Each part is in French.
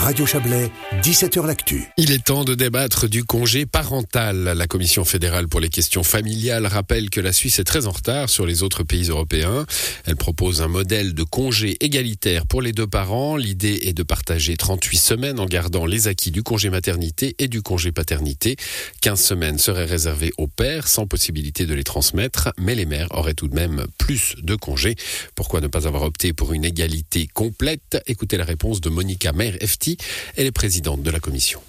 Radio Chablais, 17h L'Actu. Il est temps de débattre du congé parental. La Commission fédérale pour les questions familiales rappelle que la Suisse est très en retard sur les autres pays européens. Elle propose un modèle de congé égalitaire pour les deux parents. L'idée est de partager 38 semaines en gardant les acquis du congé maternité et du congé paternité. 15 semaines seraient réservées aux pères sans possibilité de les transmettre, mais les mères auraient tout de même plus de congés. Pourquoi ne pas avoir opté pour une égalité complète? Écoutez la réponse de Monica Maire-FT elle est présidente de la commission.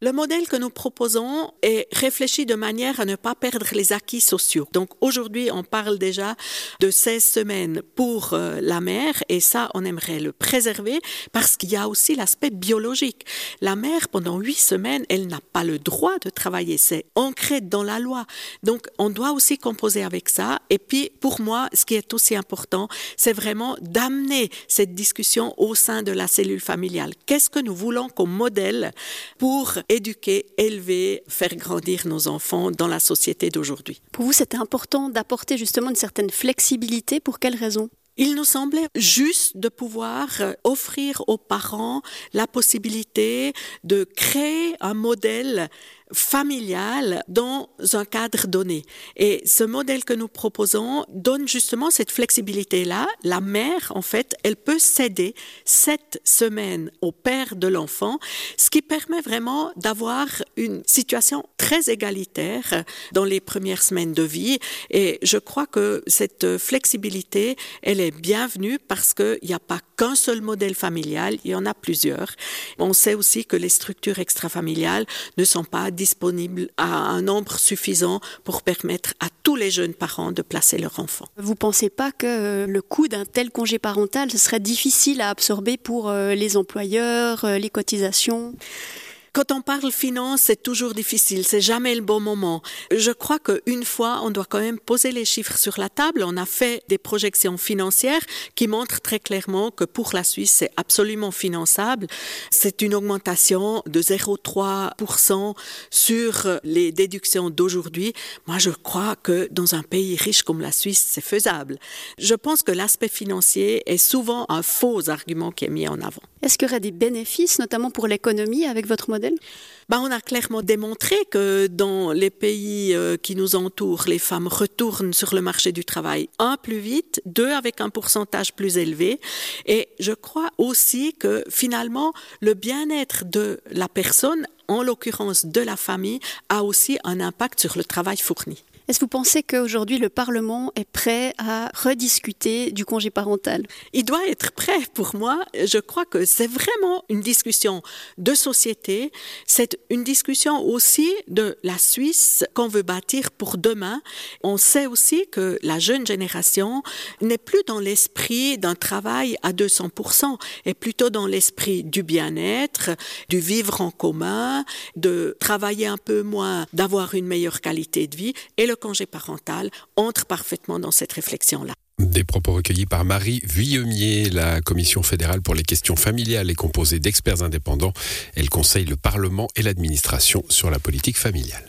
Le modèle que nous proposons est réfléchi de manière à ne pas perdre les acquis sociaux. Donc aujourd'hui, on parle déjà de 16 semaines pour euh, la mère et ça, on aimerait le préserver parce qu'il y a aussi l'aspect biologique. La mère, pendant 8 semaines, elle n'a pas le droit de travailler. C'est ancré dans la loi. Donc on doit aussi composer avec ça. Et puis, pour moi, ce qui est aussi important, c'est vraiment d'amener cette discussion au sein de la cellule familiale. Qu'est-ce que nous voulons comme modèle pour éduquer, élever, faire grandir nos enfants dans la société d'aujourd'hui. Pour vous, c'était important d'apporter justement une certaine flexibilité. Pour quelles raisons il nous semblait juste de pouvoir euh, offrir aux parents la possibilité de créer un modèle familial dans un cadre donné. Et ce modèle que nous proposons donne justement cette flexibilité-là. La mère, en fait, elle peut céder sept semaines au père de l'enfant, ce qui permet vraiment d'avoir une situation très égalitaire dans les premières semaines de vie. Et je crois que cette flexibilité, elle est bienvenue parce qu'il n'y a pas qu'un seul modèle familial, il y en a plusieurs. On sait aussi que les structures extrafamiliales ne sont pas disponibles à un nombre suffisant pour permettre à tous les jeunes parents de placer leur enfant. Vous ne pensez pas que le coût d'un tel congé parental, ce serait difficile à absorber pour euh, les employeurs, euh, les cotisations? Quand on parle finance, c'est toujours difficile, c'est jamais le bon moment. Je crois qu'une fois, on doit quand même poser les chiffres sur la table. On a fait des projections financières qui montrent très clairement que pour la Suisse, c'est absolument finançable. C'est une augmentation de 0,3% sur les déductions d'aujourd'hui. Moi, je crois que dans un pays riche comme la Suisse, c'est faisable. Je pense que l'aspect financier est souvent un faux argument qui est mis en avant. Est-ce qu'il y aurait des bénéfices, notamment pour l'économie, avec votre modèle bah, on a clairement démontré que dans les pays euh, qui nous entourent, les femmes retournent sur le marché du travail, un, plus vite, deux, avec un pourcentage plus élevé. Et je crois aussi que finalement, le bien-être de la personne, en l'occurrence de la famille, a aussi un impact sur le travail fourni. Est-ce que vous pensez qu'aujourd'hui le Parlement est prêt à rediscuter du congé parental? Il doit être prêt pour moi. Je crois que c'est vraiment une discussion de société. C'est une discussion aussi de la Suisse qu'on veut bâtir pour demain. On sait aussi que la jeune génération n'est plus dans l'esprit d'un travail à 200%, est plutôt dans l'esprit du bien-être, du vivre en commun, de travailler un peu moins, d'avoir une meilleure qualité de vie. Et le congé parental entre parfaitement dans cette réflexion-là. Des propos recueillis par Marie Vuillemier. La Commission fédérale pour les questions familiales est composée d'experts indépendants. Elle conseille le Parlement et l'administration sur la politique familiale.